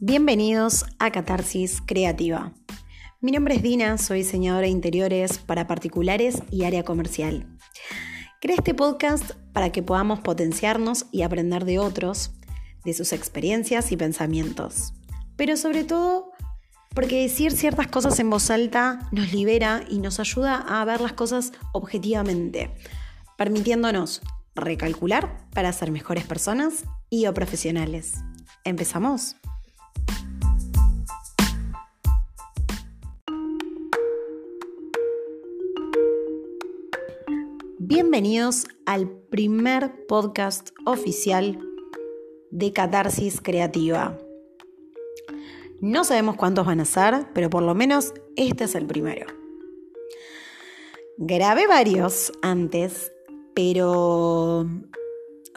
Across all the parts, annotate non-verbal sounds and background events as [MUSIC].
Bienvenidos a Catarsis Creativa. Mi nombre es Dina, soy diseñadora de interiores para particulares y área comercial. Creé este podcast para que podamos potenciarnos y aprender de otros, de sus experiencias y pensamientos. Pero sobre todo porque decir ciertas cosas en voz alta nos libera y nos ayuda a ver las cosas objetivamente, permitiéndonos recalcular para ser mejores personas y o profesionales. ¿Empezamos? Bienvenidos al primer podcast oficial de Catarsis Creativa. No sabemos cuántos van a ser, pero por lo menos este es el primero. Grabé varios antes pero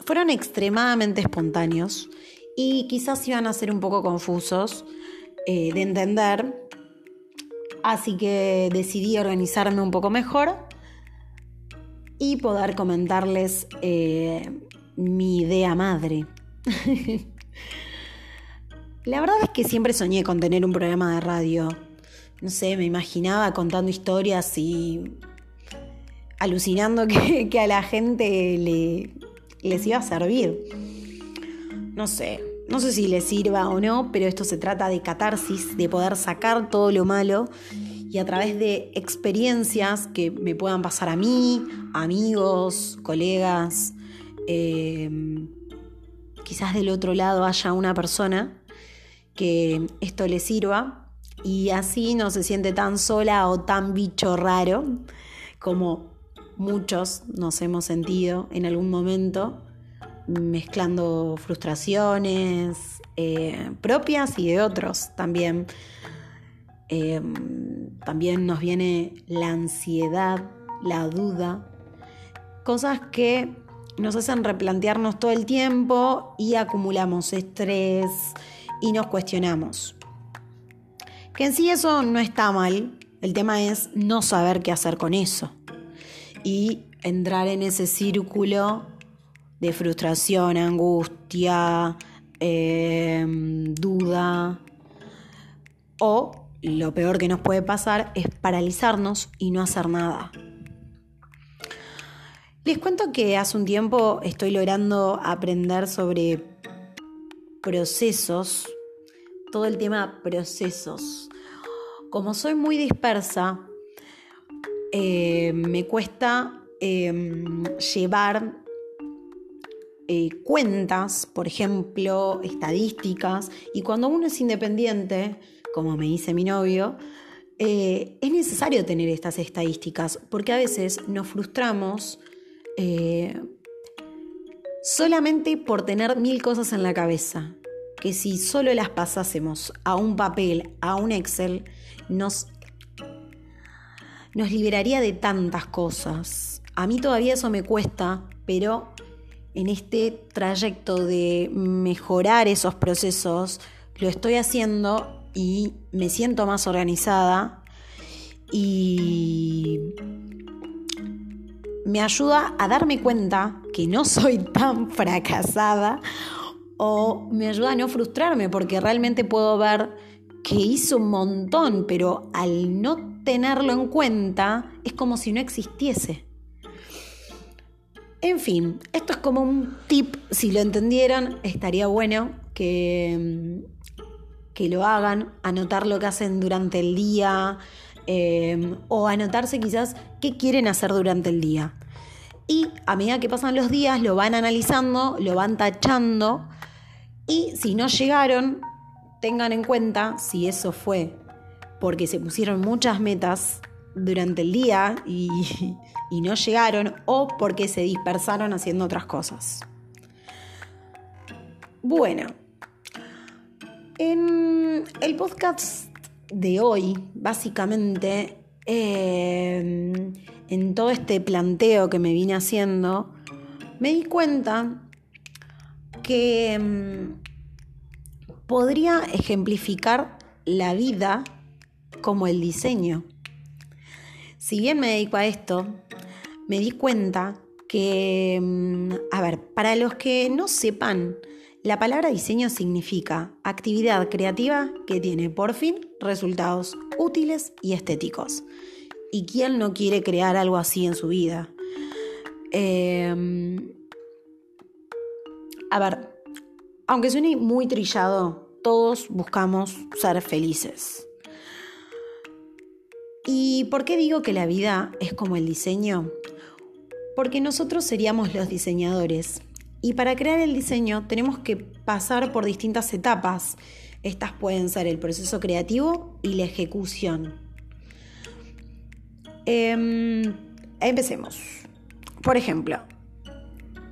fueron extremadamente espontáneos y quizás iban a ser un poco confusos eh, de entender, así que decidí organizarme un poco mejor y poder comentarles eh, mi idea madre. La verdad es que siempre soñé con tener un programa de radio. No sé, me imaginaba contando historias y alucinando que, a la gente le, les iba a servir. No sé, no sé si les sirva o no, pero esto se trata de catarsis, de poder sacar todo lo malo y a través de experiencias que me puedan pasar a mí, amigos, colegas, em, quizás del otro lado haya una persona que esto le sirva y así no se siente tan sola o tan bicho raro como muchos nos hemos sentido en algún momento mezclando frustraciones eh, propias y de otros también. Em, también nos viene la ansiedad, la duda, cosas que nos hacen replantearnos todo el tiempo y acumulamos estrés y nos cuestionamos. Que en sí eso no está mal, el tema es no saber qué hacer con eso y entrar en ese círculo de frustración, angustia, em, duda. O lo peor que nos puede pasar es paralizarnos y no hacer nada. Les cuento que hace un tiempo estoy logrando aprender sobre procesos, todo el tema procesos. Como soy muy dispersa, eh, me cuesta em, llevar eh, cuentas, por ejemplo, estadísticas, y cuando uno es independiente, como me dice mi novio, eh, es necesario tener estas estadísticas, porque a veces nos frustramos solamente por tener mil cosas en la cabeza, que si solo las pasásemos a un papel, a un Excel, nos nos liberaría de tantas cosas. A mí todavía eso me cuesta, pero en este trayecto de mejorar esos procesos, lo estoy haciendo y me siento más organizada y me ayuda a darme cuenta que no soy tan fracasada o me ayuda a no frustrarme porque realmente puedo ver que hice un montón, pero al no tenerlo en cuenta es como si no existiese. En fin, esto es como un tip, si lo entendieran, estaría bueno que, que lo hagan, anotar lo que hacen durante el día em, o anotarse quizás qué quieren hacer durante el día. Y a medida que pasan los días lo van analizando, lo van tachando y si no llegaron, tengan en cuenta si eso fue porque se pusieron muchas metas durante el día [LAUGHS] y, no llegaron o porque se dispersaron haciendo otras cosas. Bueno, en el podcast de hoy, básicamente, em, en todo este planteo que me vine haciendo, me di cuenta que em, podría ejemplificar la vida como el diseño. Si bien me dedico a esto, me di cuenta que, mm, a ver, para los que no sepan, La palabra diseño significa actividad creativa que tiene por fin resultados útiles y estéticos. ¿Y quién no quiere crear algo así en su vida? Em, a ver, aunque suene muy trillado, todos buscamos ser felices. ¿Y por qué digo que la vida es como el diseño? Porque nosotros seríamos los diseñadores. Y para crear el diseño tenemos que pasar por distintas etapas. Estas pueden ser el proceso creativo y la ejecución. Em, empecemos. Por ejemplo,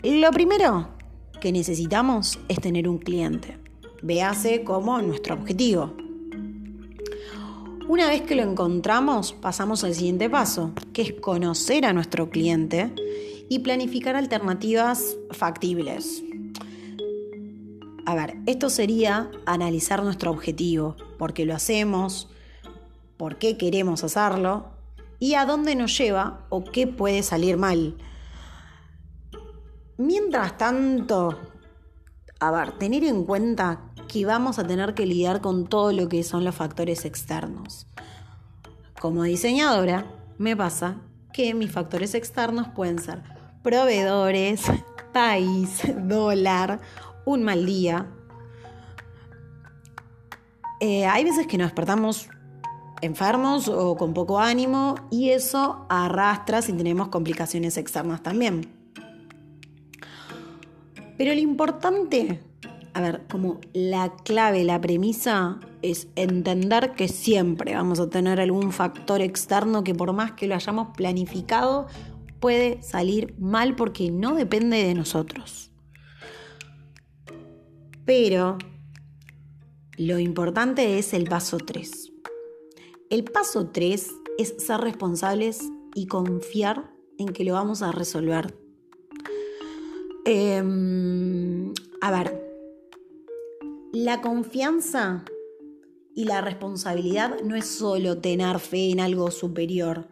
lo primero que necesitamos es tener un cliente. Véase como nuestro objetivo. Una vez que lo encontramos, pasamos al siguiente paso, que es conocer a nuestro cliente y planificar alternativas factibles. A ver, esto sería analizar nuestro objetivo, por qué lo hacemos, por qué queremos hacerlo y a dónde nos lleva o qué puede salir mal. Mientras tanto, a ver, tener en cuenta que vamos a tener que lidiar con todo lo que son los factores externos. Como diseñadora, me pasa que mis factores externos pueden ser proveedores, [LAUGHS] país, dólar, un mal día. Eh, hay veces que nos despertamos enfermos o con poco ánimo y eso arrastra si tenemos complicaciones externas también. Pero lo importante a ver, como la clave, la premisa es entender que siempre vamos a tener algún factor externo que por más que lo hayamos planificado, puede salir mal porque no depende de nosotros. Pero lo importante es el paso 3. El paso 3 es ser responsables y confiar en que lo vamos a resolver. Em, a ver, la confianza y la responsabilidad no es solo tener fe en algo superior,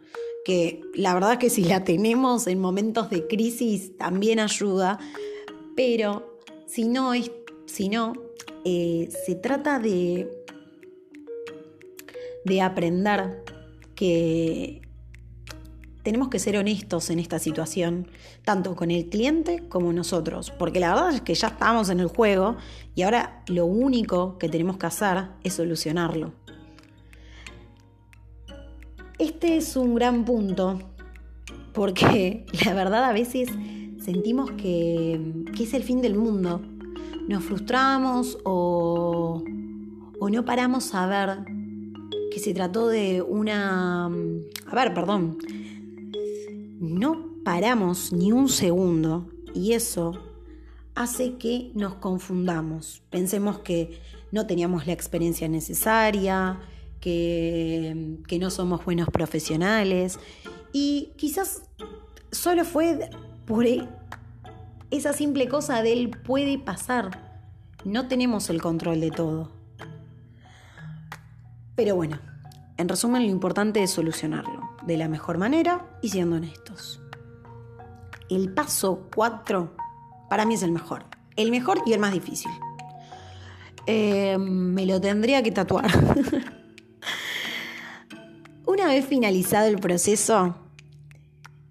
que la verdad que si la tenemos en momentos de crisis también ayuda, pero si no, es, si no eh, se trata de, de aprender que tenemos que ser honestos en esta situación, tanto con el cliente como nosotros, porque la verdad es que ya estamos en el juego y ahora lo único que tenemos que hacer es solucionarlo. Este es un gran punto, porque [LAUGHS] la verdad a veces sentimos que, es el fin del mundo. Nos frustramos o, o no paramos a ver que se trató de una... A ver, perdón, no paramos ni un segundo y eso hace que nos confundamos. Pensemos que no teníamos la experiencia necesaria, que, que no somos buenos profesionales y quizás solo fue por e, esa simple cosa de él puede pasar. No tenemos el control de todo. Pero bueno, en resumen lo importante es solucionarlo de la mejor manera y siendo honestos. El paso 4 para mí es el mejor. El mejor y el más difícil. Eh, me lo tendría que tatuar. [LAUGHS] Una vez finalizado el proceso,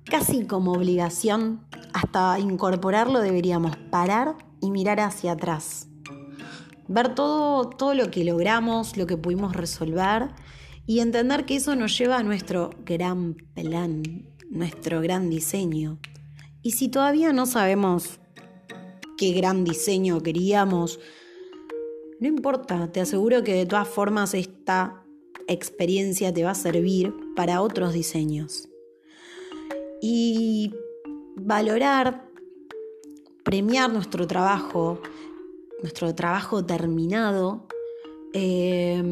casi como obligación, hasta incorporarlo deberíamos parar y mirar hacia atrás. Ver todo, todo lo que logramos, lo que pudimos resolver y entender que eso nos lleva a nuestro gran plan, nuestro gran diseño. Y si todavía no sabemos qué gran diseño queríamos, no importa, te aseguro que de todas formas esta experiencia te va a servir para otros diseños. Y valorar, premiar nuestro trabajo, nuestro trabajo terminado, eh,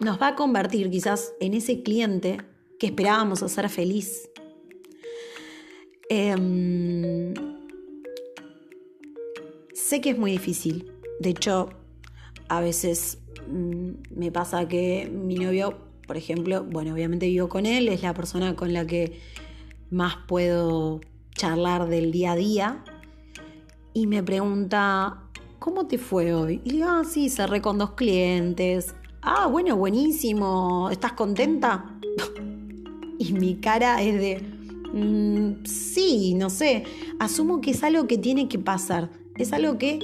nos va a convertir quizás en ese cliente que esperábamos hacer feliz. Em, sé que es muy difícil. De hecho, a veces mm, me pasa que mi novio, por ejemplo, bueno, obviamente vivo con él, es la persona con la que más puedo charlar del día a día. Y me pregunta, ¿cómo te fue hoy? Y le digo, ah, sí, cerré con dos clientes. Ah, bueno, buenísimo. ¿Estás contenta? [LAUGHS] y mi cara es de, mm, sí, no sé. Asumo que es algo que tiene que pasar. Es algo que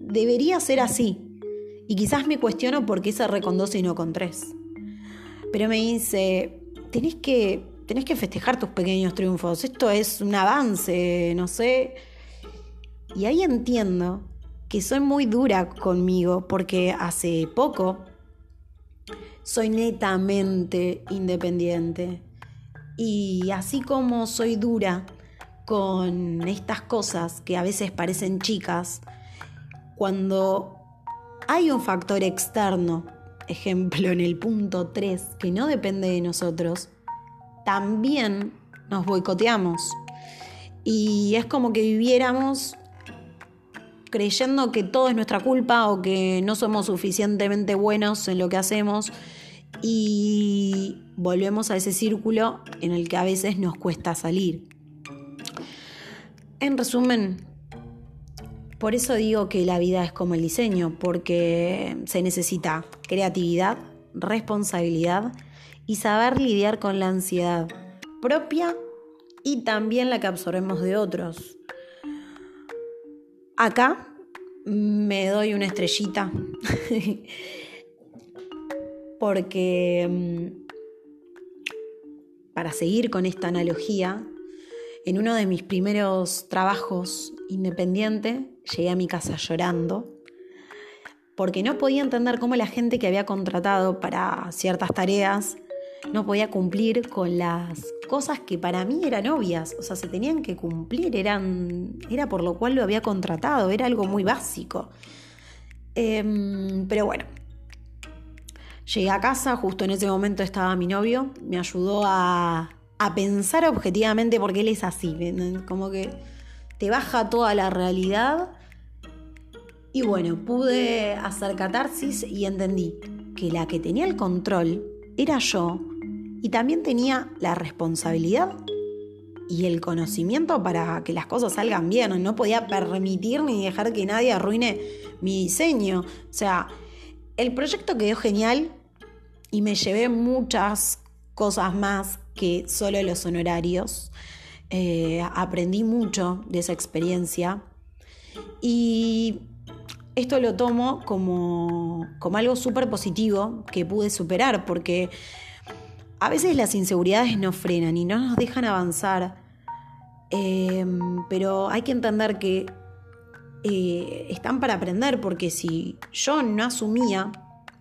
debería ser así. Y quizás me cuestiono por qué cerré con dos y no con tres. Pero me dice, tenés que, tenés que festejar tus pequeños triunfos. Esto es un avance, no sé. Y ahí entiendo que soy muy dura conmigo porque hace poco soy netamente independiente. Y así como soy dura con estas cosas que a veces parecen chicas, cuando hay un factor externo, ejemplo en el punto 3, que no depende de nosotros, también nos boicoteamos. Y es como que viviéramos creyendo que todo es nuestra culpa o que no somos suficientemente buenos en lo que hacemos y volvemos a ese círculo en el que a veces nos cuesta salir. En resumen, por eso digo que la vida es como el diseño, porque se necesita creatividad, responsabilidad y saber lidiar con la ansiedad propia y también la que absorbemos de otros. Acá me doy una estrellita. [LAUGHS] Porque mm, para seguir con esta analogía, en uno de mis primeros trabajos independiente llegué a mi casa llorando porque no podía entender cómo la gente que había contratado para ciertas tareas no podía cumplir con las cosas que para mí eran obvias, o sea, se tenían que cumplir, eran, era por lo cual lo había contratado, era algo muy básico. Em, pero bueno, llegué a casa, justo en ese momento estaba mi novio, me ayudó a, a pensar objetivamente porque él es así, como que te baja toda la realidad. Y bueno, pude hacer catarsis y entendí que la que tenía el control era yo y también tenía la responsabilidad y el conocimiento para que las cosas salgan bien. No podía permitir ni dejar que nadie arruine mi diseño. O sea, el proyecto quedó genial y me llevé muchas cosas más que solo los honorarios. Eh, aprendí mucho de esa experiencia y esto lo tomo como, como algo súper positivo que pude superar porque a veces las inseguridades nos frenan y no nos dejan avanzar, em, pero hay que entender que eh, están para aprender, porque si yo no asumía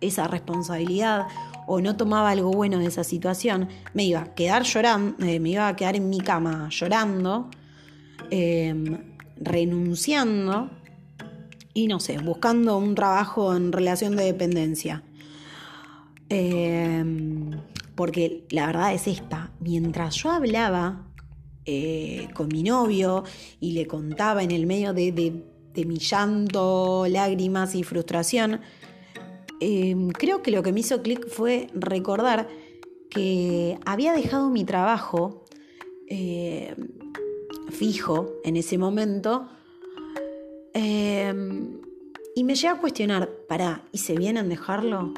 esa responsabilidad o no tomaba algo bueno de esa situación, me iba a quedar llorando, eh, me iba a quedar en mi cama llorando, em, renunciando y no sé, buscando un trabajo en relación de dependencia. Em, porque la verdad es esta, mientras yo hablaba eh, con mi novio y le contaba en el medio de, mi llanto, lágrimas y frustración, em, creo que lo que me hizo clic fue recordar que había dejado mi trabajo em, fijo en ese momento em, y me llegué a cuestionar, ¿para? ¿hice bien en dejarlo?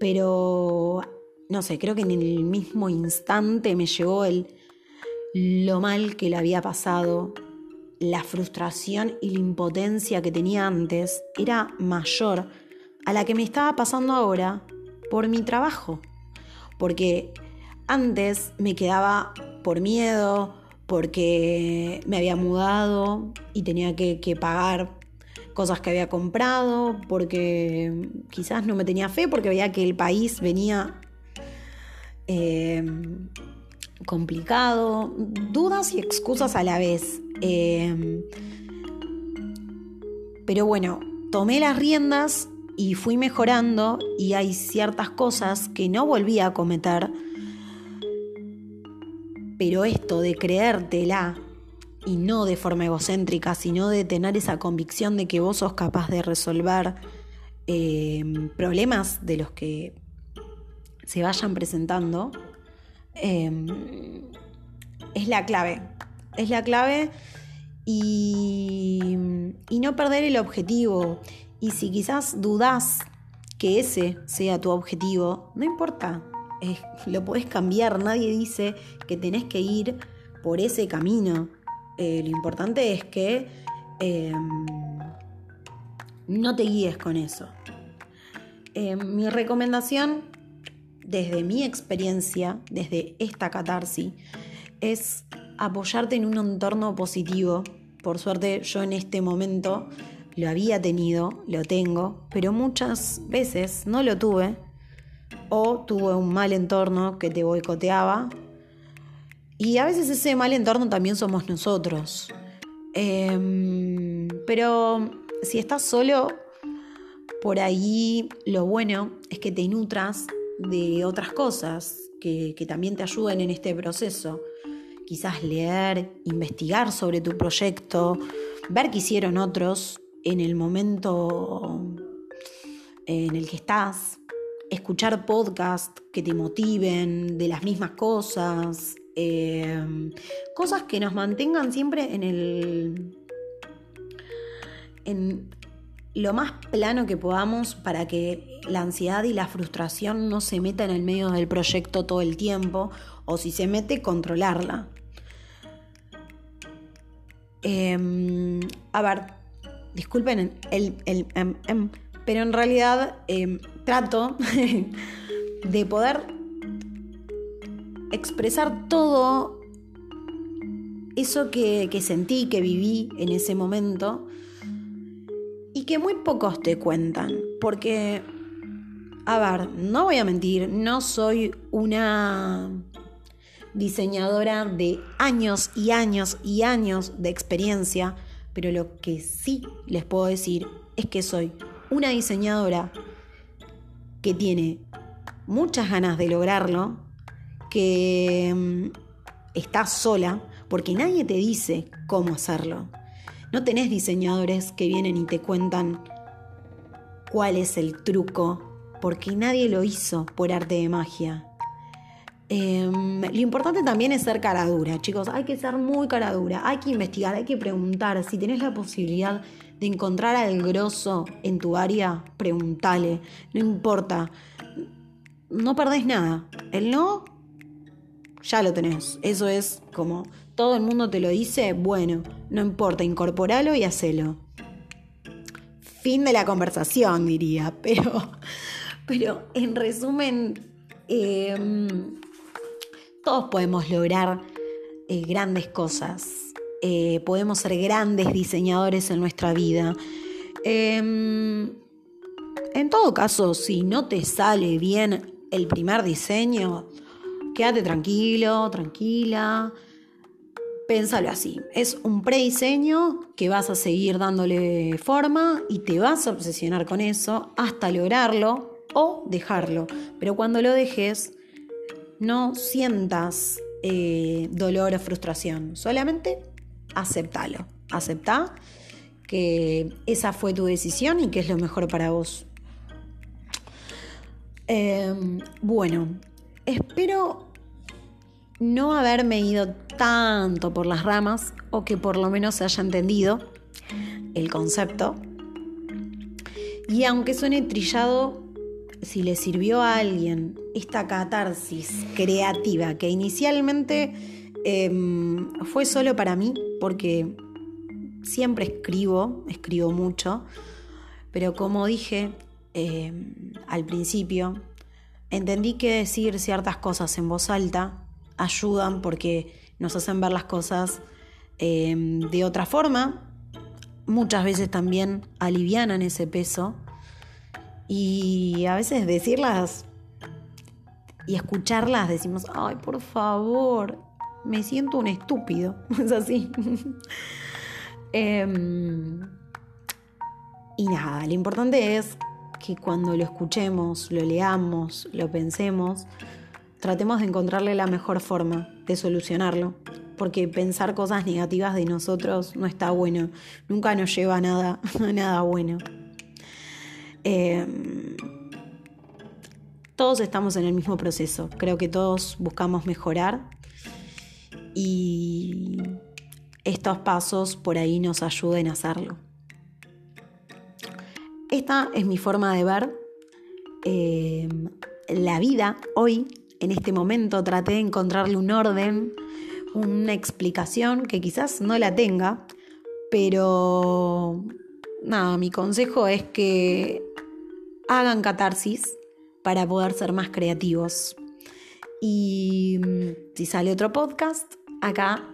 Pero no sé, creo que en el mismo instante me llegó el lo mal que le había pasado, la frustración y la impotencia que tenía antes era mayor a la que me estaba pasando ahora por mi trabajo. Porque antes me quedaba por miedo, porque me había mudado y tenía que, pagar cosas que había comprado, porque quizás no me tenía fe, porque veía que el país venía Em, complicado, dudas y excusas a la vez. Em, pero bueno, tomé las riendas y fui mejorando y hay ciertas cosas que no volví a cometer. Pero esto de creértela y no de forma egocéntrica, sino de tener esa convicción de que vos sos capaz de resolver em, problemas de los que se vayan presentando, em, es la clave. Es la clave y, y no perder el objetivo. Y si quizás dudás que ese sea tu objetivo, no importa, lo puedes cambiar, nadie dice que tenés que ir por ese camino. Eh, lo importante es que em, no te guíes con eso. Em, mi recomendación, desde mi experiencia, desde esta catarsis, es apoyarte en un entorno positivo. Por suerte yo en este momento lo había tenido, lo tengo, pero muchas veces no lo tuve o tuve un mal entorno que te boicoteaba. Y a veces ese mal entorno también somos nosotros. Em, pero si estás solo, por ahí lo bueno es que te nutras de otras cosas que, que también te ayuden en este proceso. Quizás leer, investigar sobre tu proyecto, ver qué hicieron otros en el momento en el que estás, escuchar podcasts que te motiven de las mismas cosas, em, cosas que nos mantengan siempre en el en lo más plano que podamos para que la ansiedad y la frustración no se metan en el medio del proyecto todo el tiempo o si se mete controlarla. Em, a ver, disculpen el, em, em, pero en realidad trato de poder expresar todo eso que, que, sentí, que viví en ese momento y que muy pocos te cuentan. Porque, a ver, no voy a mentir, no soy una diseñadora de años y años y años de experiencia, pero lo que sí les puedo decir es que soy una diseñadora que tiene muchas ganas de lograrlo, que mm, está sola, porque nadie te dice cómo hacerlo. No tenés diseñadores que vienen y te cuentan cuál es el truco, porque nadie lo hizo por arte de magia. Em, lo importante también es ser cara dura, chicos. Hay que ser muy cara dura. Hay que investigar, hay que preguntar. Si tenés la posibilidad de encontrar al grosso en tu área, preguntale, no importa, no perdés nada. El no, ya lo tenés. Eso es como todo el mundo te lo dice, bueno, no importa, incorporalo y hacelo. Fin de la conversación, diría, [LAUGHS] pero, pero en resumen, em, todos podemos lograr eh, grandes cosas eh, podemos ser grandes diseñadores en nuestra vida. Em, en todo caso, si no te sale bien el primer diseño, quédate tranquilo, tranquila. Pénsalo así. Es un prediseño que vas a seguir dándole forma y te vas a obsesionar con eso hasta lograrlo o dejarlo. Pero cuando lo dejes, no sientas eh, dolor o frustración. Solamente aceptalo. Aceptá que esa fue tu decisión y que es lo mejor para vos. Em, bueno, espero no haberme ido tanto por las ramas o que por lo menos se haya entendido el concepto. Y aunque suene trillado, si le sirvió a alguien esta catarsis creativa que inicialmente Em, fue solo para mí porque siempre escribo, escribo mucho, pero como dije em, al principio, entendí que decir ciertas cosas en voz alta ayudan porque nos hacen ver las cosas em, de otra forma, muchas veces también alivianan ese peso y a veces decirlas y escucharlas decimos, ay, por favor, me siento un estúpido. [LAUGHS] Es así. Em, y nada, lo importante es que cuando lo escuchemos, lo leamos, lo pensemos, tratemos de encontrarle la mejor forma de solucionarlo. Porque pensar cosas negativas de nosotros no está bueno. Nunca nos lleva a nada, [LAUGHS] nada bueno. Em, todos estamos en el mismo proceso. Creo que todos buscamos mejorar y estos pasos por ahí nos ayuden a hacerlo. Esta es mi forma de ver eh, la vida hoy, en este momento. Traté de encontrarle un orden, una explicación que quizás no la tenga, pero nada, mi consejo es que hagan catarsis para poder ser más creativos. Y mm, si sale otro podcast, acá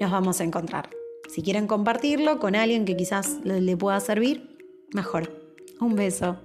nos vamos a encontrar. Si quieren compartirlo con alguien que quizás le pueda servir, mejor. Un beso.